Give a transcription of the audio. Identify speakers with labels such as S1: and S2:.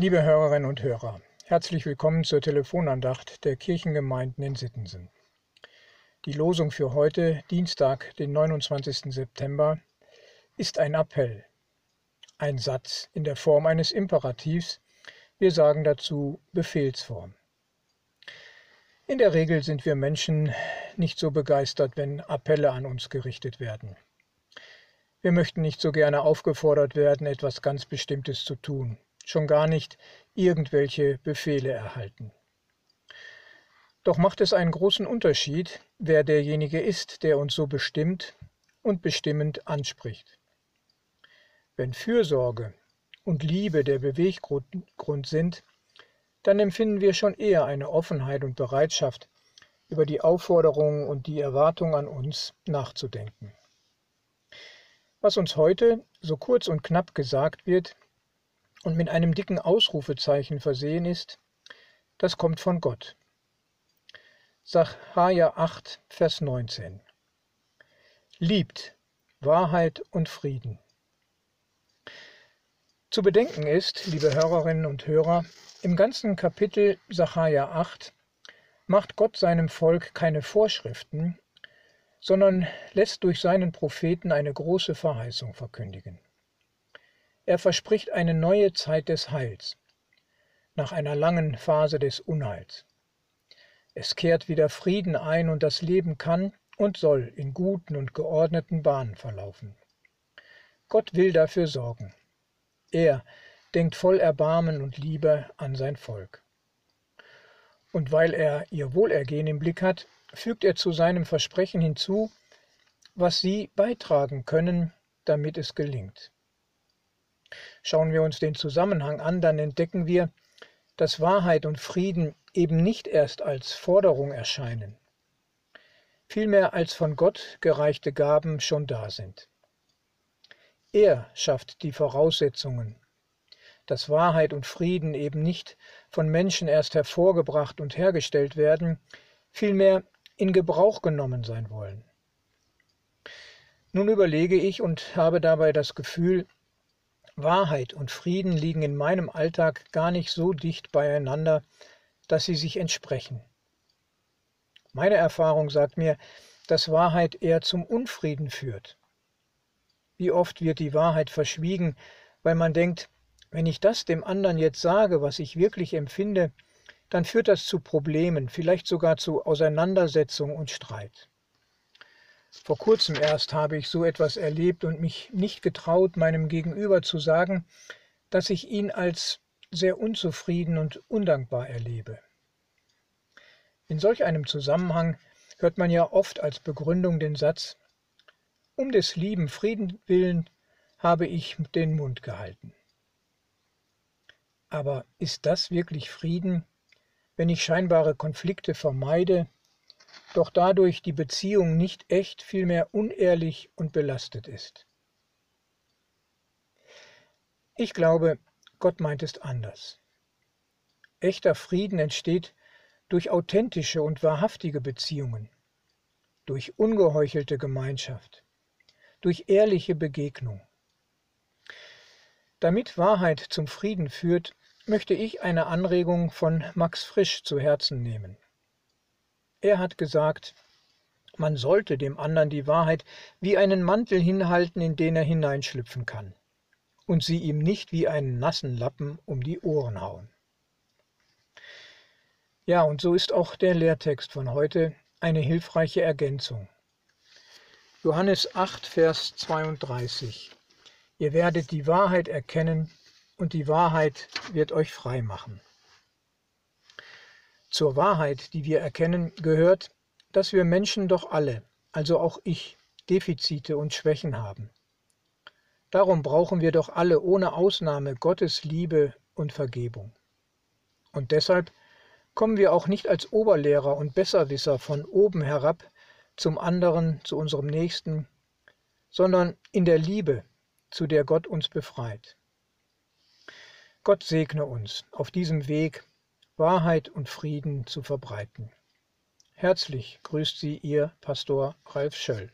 S1: Liebe Hörerinnen und Hörer, herzlich willkommen zur Telefonandacht der Kirchengemeinden in Sittensen. Die Losung für heute, Dienstag, den 29. September, ist ein Appell, ein Satz in der Form eines Imperativs, wir sagen dazu Befehlsform. In der Regel sind wir Menschen nicht so begeistert, wenn Appelle an uns gerichtet werden. Wir möchten nicht so gerne aufgefordert werden, etwas ganz Bestimmtes zu tun, schon gar nicht irgendwelche Befehle erhalten. Doch macht es einen großen Unterschied, wer derjenige ist, der uns so bestimmt und bestimmend anspricht. Wenn Fürsorge und Liebe der Beweggrund sind, dann empfinden wir schon eher eine Offenheit und Bereitschaft, über die Aufforderungen und die Erwartung an uns nachzudenken. Was uns heute so kurz und knapp gesagt wird und mit einem dicken Ausrufezeichen versehen ist, das kommt von Gott. Sacharja 8, Vers 19. Liebt Wahrheit und Frieden. Zu bedenken ist, liebe Hörerinnen und Hörer, im ganzen Kapitel Sacharja 8 macht Gott seinem Volk keine Vorschriften, sondern lässt durch seinen Propheten eine große Verheißung verkündigen. Er verspricht eine neue Zeit des Heils nach einer langen Phase des Unheils. Es kehrt wieder Frieden ein und das Leben kann und soll in guten und geordneten Bahnen verlaufen. Gott will dafür sorgen. Er, denkt voll Erbarmen und Liebe an sein Volk. Und weil er ihr Wohlergehen im Blick hat, fügt er zu seinem Versprechen hinzu, was sie beitragen können, damit es gelingt. Schauen wir uns den Zusammenhang an, dann entdecken wir, dass Wahrheit und Frieden eben nicht erst als Forderung erscheinen, vielmehr als von Gott gereichte Gaben schon da sind. Er schafft die Voraussetzungen dass Wahrheit und Frieden eben nicht von Menschen erst hervorgebracht und hergestellt werden, vielmehr in Gebrauch genommen sein wollen. Nun überlege ich und habe dabei das Gefühl, Wahrheit und Frieden liegen in meinem Alltag gar nicht so dicht beieinander, dass sie sich entsprechen. Meine Erfahrung sagt mir, dass Wahrheit eher zum Unfrieden führt. Wie oft wird die Wahrheit verschwiegen, weil man denkt, wenn ich das dem anderen jetzt sage, was ich wirklich empfinde, dann führt das zu Problemen, vielleicht sogar zu Auseinandersetzung und Streit. Vor kurzem erst habe ich so etwas erlebt und mich nicht getraut, meinem Gegenüber zu sagen, dass ich ihn als sehr unzufrieden und undankbar erlebe. In solch einem Zusammenhang hört man ja oft als Begründung den Satz, um des lieben Frieden willen habe ich den Mund gehalten. Aber ist das wirklich Frieden, wenn ich scheinbare Konflikte vermeide, doch dadurch die Beziehung nicht echt, vielmehr unehrlich und belastet ist? Ich glaube, Gott meint es anders. Echter Frieden entsteht durch authentische und wahrhaftige Beziehungen, durch ungeheuchelte Gemeinschaft, durch ehrliche Begegnung. Damit Wahrheit zum Frieden führt, möchte ich eine Anregung von Max Frisch zu Herzen nehmen. Er hat gesagt, man sollte dem anderen die Wahrheit wie einen Mantel hinhalten, in den er hineinschlüpfen kann, und sie ihm nicht wie einen nassen Lappen um die Ohren hauen. Ja, und so ist auch der Lehrtext von heute eine hilfreiche Ergänzung. Johannes 8, Vers 32. Ihr werdet die Wahrheit erkennen und die Wahrheit wird euch frei machen. Zur Wahrheit, die wir erkennen, gehört, dass wir Menschen doch alle, also auch ich, Defizite und Schwächen haben. Darum brauchen wir doch alle ohne Ausnahme Gottes Liebe und Vergebung. Und deshalb kommen wir auch nicht als Oberlehrer und Besserwisser von oben herab zum anderen, zu unserem Nächsten, sondern in der Liebe, zu der Gott uns befreit. Gott segne uns auf diesem Weg, Wahrheit und Frieden zu verbreiten. Herzlich grüßt Sie Ihr Pastor Ralf Schöll.